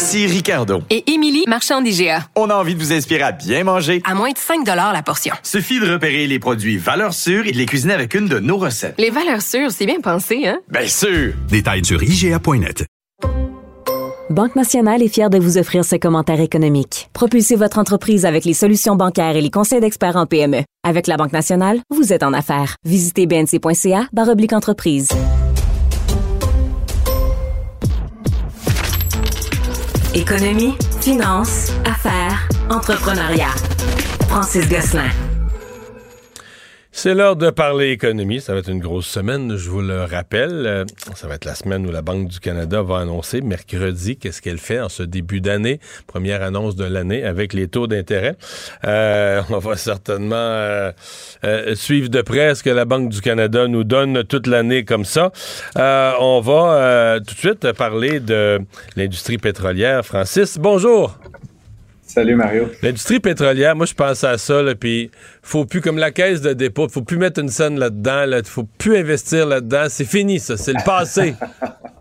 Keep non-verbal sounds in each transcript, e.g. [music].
Ici Ricardo. Et Émilie, marchand d'IGA. On a envie de vous inspirer à bien manger. À moins de 5 la portion. Suffit de repérer les produits valeurs sûres et de les cuisiner avec une de nos recettes. Les valeurs sûres, c'est bien pensé, hein? Bien sûr! Détails sur IGA.net. Banque Nationale est fière de vous offrir ce commentaire économique. Propulsez votre entreprise avec les solutions bancaires et les conseils d'experts en PME. Avec la Banque Nationale, vous êtes en affaires. Visitez bnc.ca oblique entreprise. Économie, finance, affaires, entrepreneuriat. Francis Gosselin. C'est l'heure de parler économie. Ça va être une grosse semaine, je vous le rappelle. Euh, ça va être la semaine où la Banque du Canada va annoncer mercredi qu'est-ce qu'elle fait en ce début d'année, première annonce de l'année avec les taux d'intérêt. Euh, on va certainement euh, suivre de près ce que la Banque du Canada nous donne toute l'année comme ça. on va tout de suite parler de l'industrie pétrolière. Francis, bonjour. Salut Mario. L'industrie pétrolière, moi je pense à ça, puis faut plus, comme la caisse de dépôt, faut plus mettre une scène là-dedans, là, faut plus investir là-dedans, c'est fini ça, c'est le passé.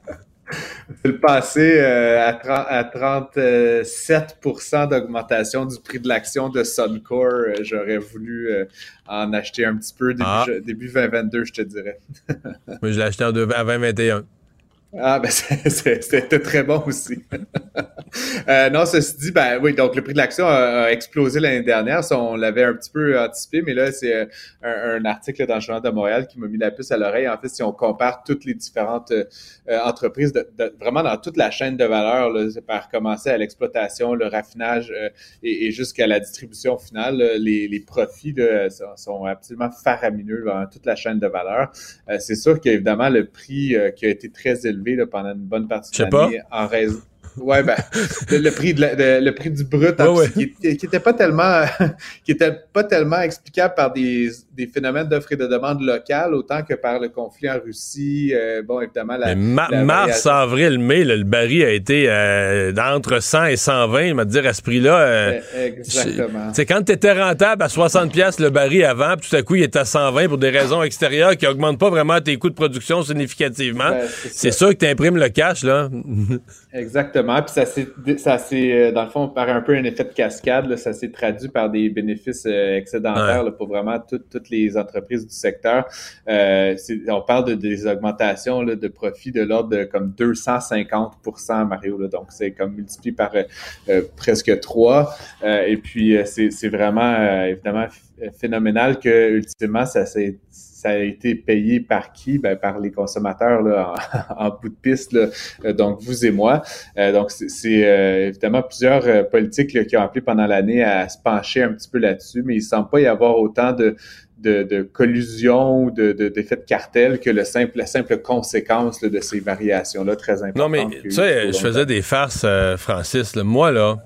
[laughs] c'est le passé euh, à, 37% d'augmentation du prix de l'action de Suncor. Euh, j'aurais voulu euh, en acheter un petit peu début, ah. début 2022, je te dirais. [laughs] moi je l'ai acheté en, à 2021. Ah, ben [laughs] c'était très bon aussi. [laughs] euh, non, ceci dit, ben oui, donc le prix de l'action a, explosé l'année dernière. On l'avait un petit peu anticipé, mais là, c'est euh, un, article dans le Journal de Montréal qui m'a mis la puce à l'oreille. En fait, si on compare toutes les différentes euh, entreprises, vraiment dans toute la chaîne de valeur, par commencer à l'exploitation, le raffinage et, jusqu'à la distribution finale, les, les, profits sont, absolument faramineux dans toute la chaîne de valeur. c'est sûr qu'évidemment, le prix qui a été très élevé pendant une bonne partie de l'année en raison Ouais, ben, le, prix de, le prix du brut, Qui, qui, était pas tellement, [laughs] qui était pas tellement explicable par des, des phénomènes d'offres et de demande locales autant que par le conflit en Russie. Euh, bon, évidemment, la, mars, avril, mai, le baril a été euh, entre 100 et 120. Il m'a dire à ce prix-là. Euh, Exactement. C'est quand tu étais rentable à 60 pièces le baril avant, puis tout à coup il est à 120 pour des raisons extérieures qui augmentent pas vraiment tes coûts de production significativement. Ben, c'est sûr que tu imprimes le cash là. [laughs] Exactement. Puis ça s'est, ça euh, dans le fond, par un peu un effet de cascade, ça s'est traduit par des bénéfices euh, excédentaires pour vraiment toutes les entreprises du secteur. Euh, on parle de des augmentations là, de profits de l'ordre de comme 250% Mario. Là, donc, c'est comme multiplié par presque 3. et puis, c'est, vraiment, évidemment, phénoménal que, ultimement, ça s'est ça a été payé par qui? Ben, par les consommateurs là, [laughs] en, bout de piste, là, euh, donc vous et moi. Euh, donc, c'est euh, évidemment plusieurs politiques qui ont appelé pendant l'année à se pencher un petit peu là-dessus, mais il ne semble pas y avoir autant de, de, de collusion ou de, d'effet de, cartel que le simple, la simple conséquence de ces variations-là très importantes. Non, mais tu sais, je faisais des farces, Francis. Moi, là,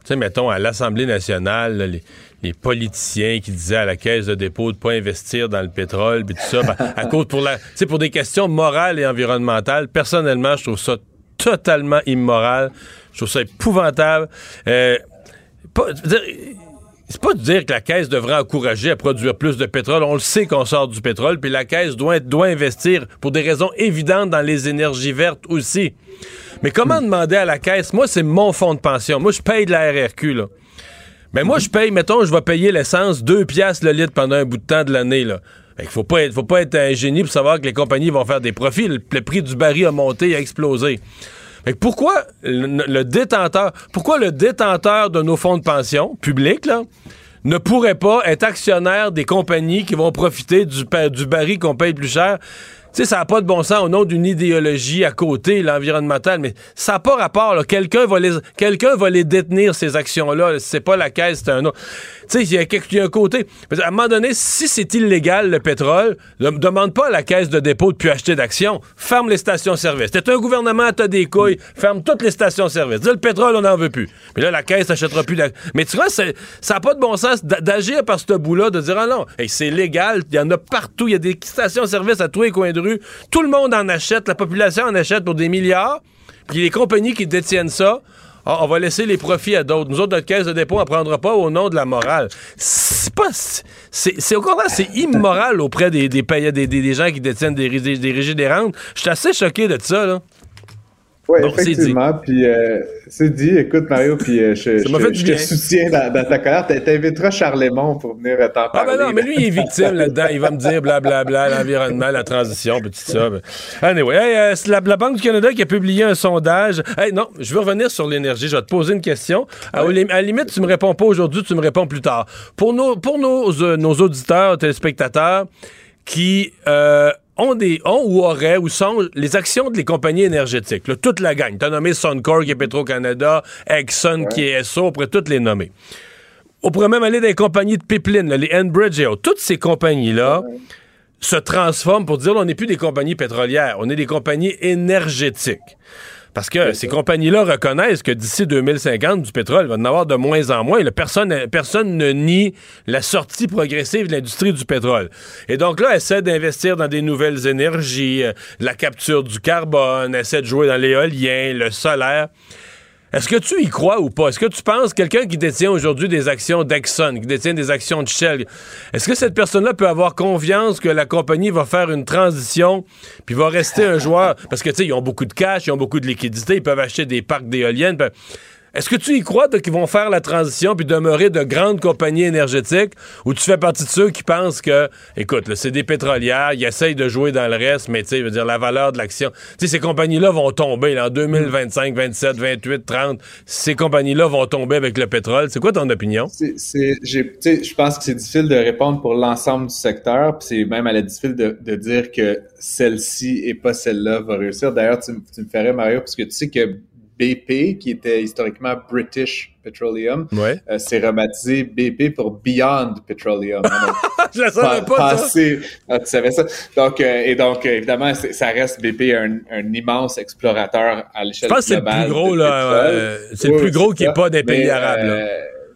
tu sais, mettons, à l'Assemblée nationale, les, les politiciens qui disaient à la caisse de dépôt de pas investir dans le pétrole puis tout ça ben, à cause pour la pour des questions morales et environnementales personnellement je trouve ça totalement immoral je trouve ça épouvantable euh, c'est pas de dire que la caisse devrait encourager à produire plus de pétrole. On le sait qu'on sort du pétrole, puis la caisse doit, doit investir pour des raisons évidentes dans les énergies vertes aussi. Mais comment demander à la caisse, moi c'est mon fonds de pension, moi je paye de la RRQ, là. Mais moi, je paye, mettons, je vais payer l'essence 2 piastres le litre pendant un bout de temps de l'année, là. Fait faut pas être, faut pas être un génie pour savoir que les compagnies vont faire des profits. Le, prix du baril a monté, a explosé. Fait pourquoi le, détenteur, pourquoi le détenteur de nos fonds de pension publics, ne pourrait pas être actionnaire des compagnies qui vont profiter du, du baril qu'on paye plus cher? Sais, ça n'a pas de bon sens au nom d'une idéologie à côté, l'environnemental, mais ça n'a pas rapport. Quelqu'un va, les, va les détenir, ces actions-là. C'est pas la caisse, c'est un autre. Tu sais, il y, a un côté. À un moment donné, si c'est illégal, le pétrole, ne demande pas à la caisse de dépôt de plus acheter d'actions. Ferme les stations-service. T'es un gouvernement, t'as des couilles, ferme toutes les stations-service. Dis le pétrole, on n'en veut plus. Mais là, la caisse n'achètera plus d'actions. Mais tu vois, ça n'a pas de bon sens d'agir par ce bout-là, de dire, ah non, c'est légal, il y en a partout, il y a des stations-service à tous les coins de Tout le monde en achète, la population en achète pour des milliards. Puis les compagnies qui détiennent ça, ah, on va laisser les profits à d'autres. Nous autres, notre caisse de dépôt, on ne prendra pas au nom de la morale. C'est pas. C'est au contraire, c'est immoral auprès des, des, des, des, gens qui détiennent des, des régies des rentes. Je suis assez choqué de ça, là. Oui, effectivement. Puis euh, c'est dit. Écoute, Mario, puis euh, je, je, te soutiens dans, ta colère. T'inviteras Charles pour venir t'en parler. Ah ben non, mais lui, il est victime là-dedans. Il va me dire blablabla, l'environnement, la transition, puis tout ça. Anyway, euh, la, la, Banque du Canada qui a publié un sondage. Hey, non, je veux revenir sur l'énergie. Je vais te poser une question. À, la limite, tu me réponds pas aujourd'hui, tu me réponds plus tard. Pour nos, pour nos, nos auditeurs, téléspectateurs, qui ont, des, ont ou auraient ou sont les actions des compagnies énergétiques. toute la gang. Tu as nommé Suncor qui est Petro-Canada, Exxon qui est SO, on pourrait toutes les nommer. On pourrait même aller dans les compagnies de pipeline, les Enbridge et autres. Toutes ces compagnies-là se transforment pour dire on n'est plus des compagnies pétrolières, on est des compagnies énergétiques. Parce que ces compagnies-là reconnaissent que d'ici 2050, du pétrole va en avoir de moins en moins. personne, personne ne nie la sortie progressive de l'industrie du pétrole. Et donc là, essaie d'investir dans des nouvelles énergies, euh, la capture du carbone, essaie de jouer dans l'éolien, le solaire. Est-ce que tu y crois ou pas? Est-ce que tu penses quelqu'un qui détient aujourd'hui des actions d'Exxon, qui détient des actions de Shell, est-ce que cette personne-là peut avoir confiance que la compagnie va faire une transition puis va rester un joueur? Parce que, tu sais, ils ont beaucoup de cash, ils ont beaucoup de liquidités, ils peuvent acheter des parcs d'éoliennes. Est-ce que tu y crois qu'ils vont faire la transition puis demeurer de grandes compagnies énergétiques ou tu fais partie de ceux qui pensent que, écoute, c'est des pétrolières, ils essayent de jouer dans le reste, mais tu sais, dire, la valeur de l'action. Tu sais, ces compagnies-là vont tomber en 2025, 27, 28, 30. Ces compagnies-là vont tomber avec le pétrole. C'est quoi ton opinion? Je pense que c'est difficile de répondre pour l'ensemble du secteur, puis c'est même à la difficile de, de dire que celle-ci et pas celle-là va réussir. D'ailleurs, tu, tu me ferais, Mario, parce que tu sais que BP, qui était historiquement British Petroleum, euh, s'est rebaptisé BP pour Beyond Petroleum. [laughs] Je ne savais pas ça. Ah, tu savais ça. Donc, euh, et donc, évidemment, ça reste BP un, un immense explorateur à l'échelle globale. Je pense que c'est le plus gros, là. c'est le plus gros qui n'est pas des pays arabes, là.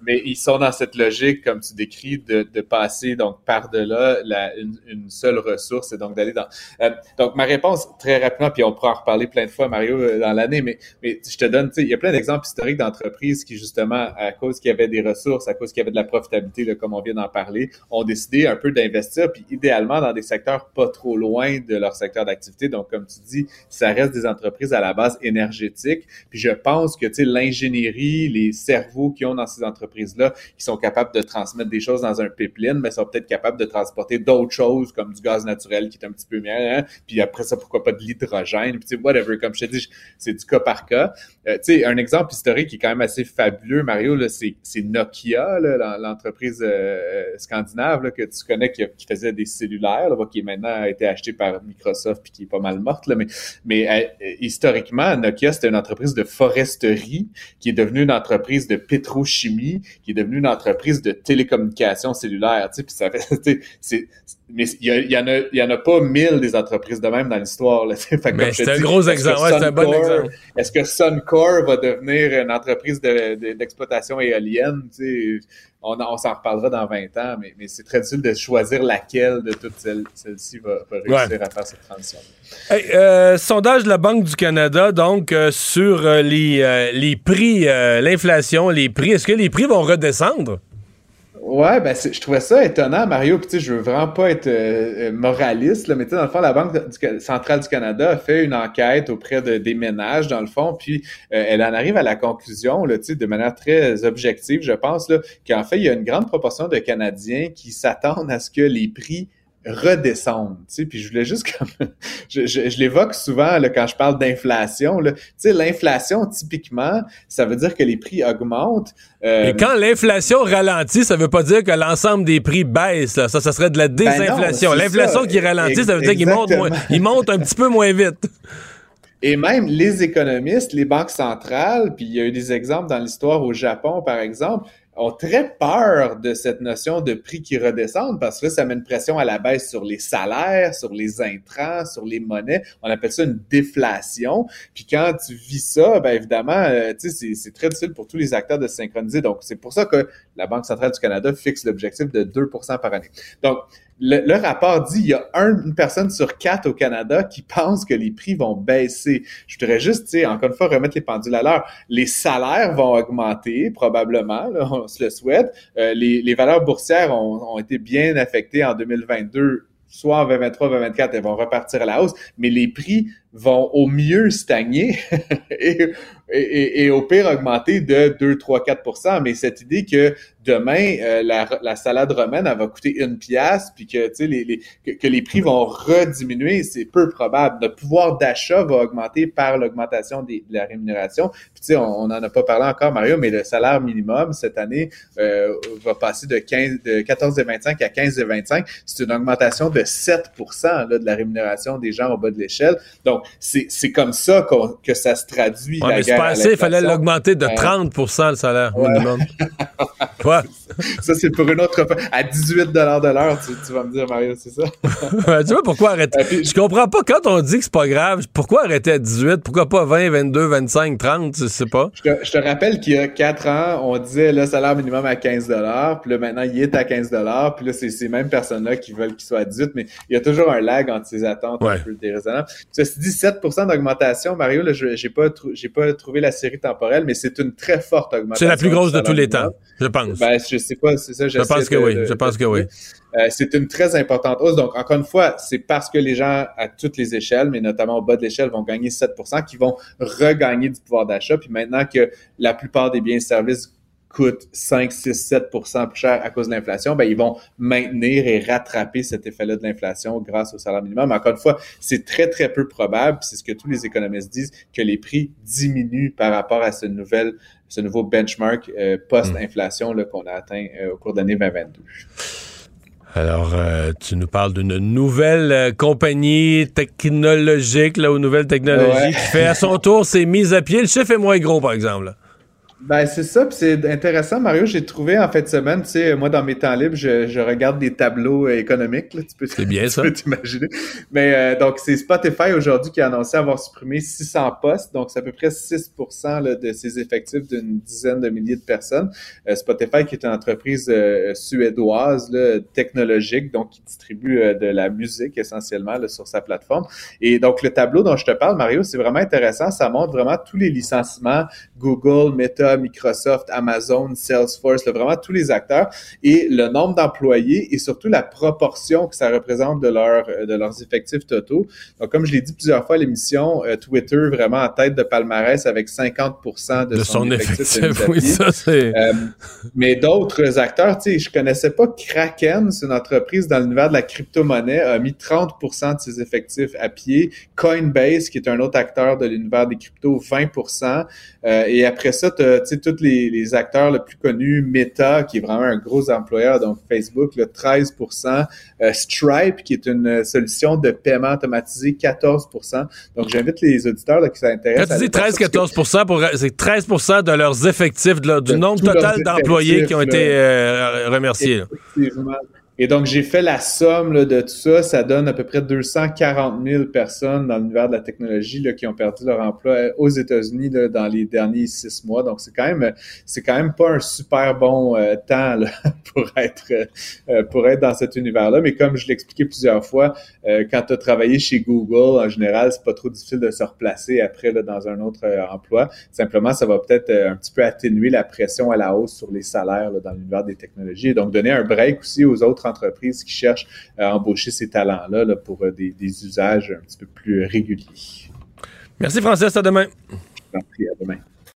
Mais ils sont dans cette logique, comme tu décris, de, de passer donc par-delà une, une, seule ressource et donc d'aller dans. Euh, donc ma réponse très rapidement, puis on pourra en reparler plein de fois, Mario, euh, dans l'année, mais, mais je te donne, tu sais, il y a plein d'exemples historiques d'entreprises qui justement, à cause qu'il y avait des ressources, à cause qu'il y avait de la profitabilité, là, comme on vient d'en parler, ont décidé un peu d'investir, puis idéalement dans des secteurs pas trop loin de leur secteur d'activité. Donc comme tu dis, ça reste des entreprises à la base énergétiques. Puis je pense que tu sais l'ingénierie, les cerveaux qui ont dans ces entreprises là qui sont capables de transmettre des choses dans un pipeline, mais sont peut-être capables de transporter d'autres choses comme du gaz naturel qui est un petit peu mieux, hein? puis après ça, pourquoi pas de l'hydrogène, puis whatever, comme je te dis, c'est du cas par cas. Euh, tu sais, un exemple historique qui est quand même assez fabuleux, Mario, c'est Nokia, l'entreprise euh, euh, scandinave là, que tu connais qui, faisait des cellulaires, là, qui maintenant a été acheté par Microsoft puis qui est pas mal morte, là, mais, mais historiquement, Nokia, c'était une entreprise de foresterie qui est devenue une entreprise de pétrochimie qui est devenue une entreprise de télécommunications cellulaires. Tu sais, puis ça fait, [laughs] c'est, mais il y, en a, il y en a pas mille des entreprises de même dans l'histoire. c'est un gros exemple. c'est un bon exemple. Est-ce que Suncor va devenir une entreprise d'exploitation éolienne? Tu sais, on, on s'en reparlera dans 20 ans, mais, mais c'est très difficile de choisir laquelle de toutes celles-ci va, va, réussir à faire cette transition. euh, sondage de la Banque du Canada, donc, euh, sur les, euh, les prix, l'inflation, les prix. Est-ce que les prix vont redescendre? Ouais, ben je trouvais ça étonnant, Mario. Puis tu sais, je veux vraiment pas être euh, euh, moraliste, là, mais tu sais, dans le fond, la Banque centrale du Canada a fait une enquête auprès de, des ménages, dans le fond, puis euh, elle en arrive à la conclusion, là, tu de manière très objective, je pense, là, qu'en fait, il y a une grande proportion de Canadiens qui s'attendent à ce que les prix redescendre. Tu sais, puis je voulais juste comme [laughs] je, je, l'évoque souvent là, quand je parle d'inflation. Tu sais, l'inflation typiquement, ça veut dire que les prix augmentent. Euh, Et quand l'inflation ralentit, ça veut pas dire que l'ensemble des prix baisse. Ça, ça serait de la ben désinflation. L'inflation qui ralentit, ça veut dire qu'il monte, il monte un petit peu moins vite. [laughs] Et même les économistes, les banques centrales, puis il y a eu des exemples dans l'histoire au Japon, par exemple, ont très peur de cette notion de prix qui redescendent parce que ça met une pression à la baisse sur les salaires, sur les intrants, sur les monnaies. On appelle ça une déflation. Puis quand tu vis ça, ben évidemment, euh, tu sais, c'est très difficile pour tous les acteurs de synchroniser. Donc, c'est pour ça que la Banque centrale du Canada fixe l'objectif de 2% par année. Donc, le, rapport dit il y a une personne sur quatre au Canada qui pense que les prix vont baisser. Je voudrais juste, encore une fois, remettre les pendules à l'heure. Les salaires vont augmenter, probablement, on se le souhaite. Euh, les, les, valeurs boursières ont, ont été bien affectées en 2022 soit en 2023, 2024, elles vont repartir à la hausse, mais les prix vont au mieux stagner [laughs] et, et, et, au pire augmenter de 2, 3, 4% Mais cette idée que demain, euh, la, la, salade romaine, elle va coûter une pièce, puis que, les, les, que, les prix vont rediminuer, c'est peu probable. Notre pouvoir d'achat va augmenter par l'augmentation de la rémunération. Puis, on n'en a pas parlé encore, Mario, mais le salaire minimum cette année euh, va passer de, 15, de 14,25 à 15,25. C'est une augmentation de 7% là, de la rémunération des gens au bas de l'échelle. Donc, c'est comme ça que ça se traduit. Ouais, mais passé, il fallait l'augmenter de 30% le salaire minimum. [laughs] Quoi? Ça, c'est pour une autre À 18 de l'heure, tu, vas me dire, Mario, c'est ça? [laughs] tu vois pourquoi arrêter? Euh, je comprends pas quand on dit que c'est pas grave, pourquoi arrêter à 18? Pourquoi pas 20, 22, 25, 30? Je sais pas. Je te, rappelle qu'il y a 4 ans, on disait le salaire minimum à 15 puis là, maintenant, il est à 15 puis là, c'est ces mêmes personnes-là qui veulent qu'il soit à 18, mais il y a toujours un lag entre ces attentes un peu déraisonnables. Ceci dit, 7 d'augmentation, Mario, là, j'ai pas, j'ai pas trouvé la série temporelle, mais c'est une très forte augmentation. C'est la plus grosse de tous les temps, je pense. Ben, je sais pas, c'est ça. Je pense que oui. je pense que oui. Euh, c'est une très importante hausse. Donc, encore une fois, c'est parce que les gens à toutes les échelles, mais notamment au bas de l'échelle, vont gagner 7% qui vont regagner du pouvoir d'achat. Puis maintenant que la plupart des biens et services coûtent 5, 6, 7% plus cher à cause de l'inflation, ben, ils vont maintenir et rattraper cet effet-là de l'inflation grâce au salaire minimum. encore une fois, c'est très, très peu probable, c'est ce que tous les économistes disent, que les prix diminuent par rapport à ce, nouvel, ce nouveau benchmark euh, post-inflation qu'on a atteint euh, au cours de l'année 2022. Alors, euh, tu nous parles d'une nouvelle compagnie technologique, là, ou nouvelle technologie qui fait à son tour ses mises à pied. Le chiffre est moins gros, par exemple. Ben, c'est ça, puis c'est intéressant, Mario. J'ai trouvé en fin de semaine, tu sais, moi, dans mes temps libres, je, je regarde des tableaux euh, économiques, là, tu peux C'est bien ça. [laughs] t'imaginer. Mais euh, donc, c'est Spotify aujourd'hui qui a annoncé avoir supprimé 600 postes, donc c'est à peu près 6% là, de ses effectifs d'une dizaine de milliers de personnes. Euh, Spotify, qui est une entreprise suédoise, là, technologique, donc qui distribue de la musique essentiellement là, sur sa plateforme. Et donc, le tableau dont je te parle, Mario, c'est vraiment intéressant. Ça montre vraiment tous les licenciements Google, Meta, Microsoft, Amazon, Salesforce, vraiment tous les acteurs et le nombre d'employés et surtout la proportion que ça représente de, leur, de leurs effectifs totaux. Donc, comme je l'ai dit plusieurs fois à l'émission, euh, Twitter vraiment en tête de palmarès avec 50% de, son, effectif. oui, ça c'est... Euh, mais d'autres acteurs, tu sais, je connaissais pas Kraken, c'est une entreprise dans l'univers de la crypto-monnaie, a mis 30% de ses effectifs à pied. Coinbase, qui est un autre acteur de l'univers des cryptos, 20% euh, Et après ça, tu tu sais, tous les, acteurs les plus connus, Meta, qui est vraiment un gros employeur, donc Facebook, le 13% euh, Stripe, qui est une solution de paiement automatisé, 14% Donc, j'invite les auditeurs là, qui s'intéressent. Quand tu dis 13-14 c'est 13 de leurs effectifs, du nombre total d'employés qui ont été euh, remerciés. Effectivement. Et donc, j'ai fait la somme là, de tout ça. Ça donne à peu près 240 000 personnes dans l'univers de la technologie là, qui ont perdu leur emploi euh, aux États-Unis dans les derniers six mois. Donc, c'est quand même, c'est quand même pas un super bon euh, temps là, [laughs] pour être euh, pour être dans cet univers-là. Mais comme je l'expliquais plusieurs fois, quand tu as travaillé chez Google, en général, c'est pas trop difficile de se replacer après dans un autre emploi. Simplement, ça va peut-être un petit peu atténuer la pression à la hausse sur les salaires dans l'univers des technologies et donc donner un break aussi aux autres entreprises qui cherchent à embaucher ces talents-là pour euh, des, usages un petit peu plus réguliers. Merci Francis, à demain. à demain.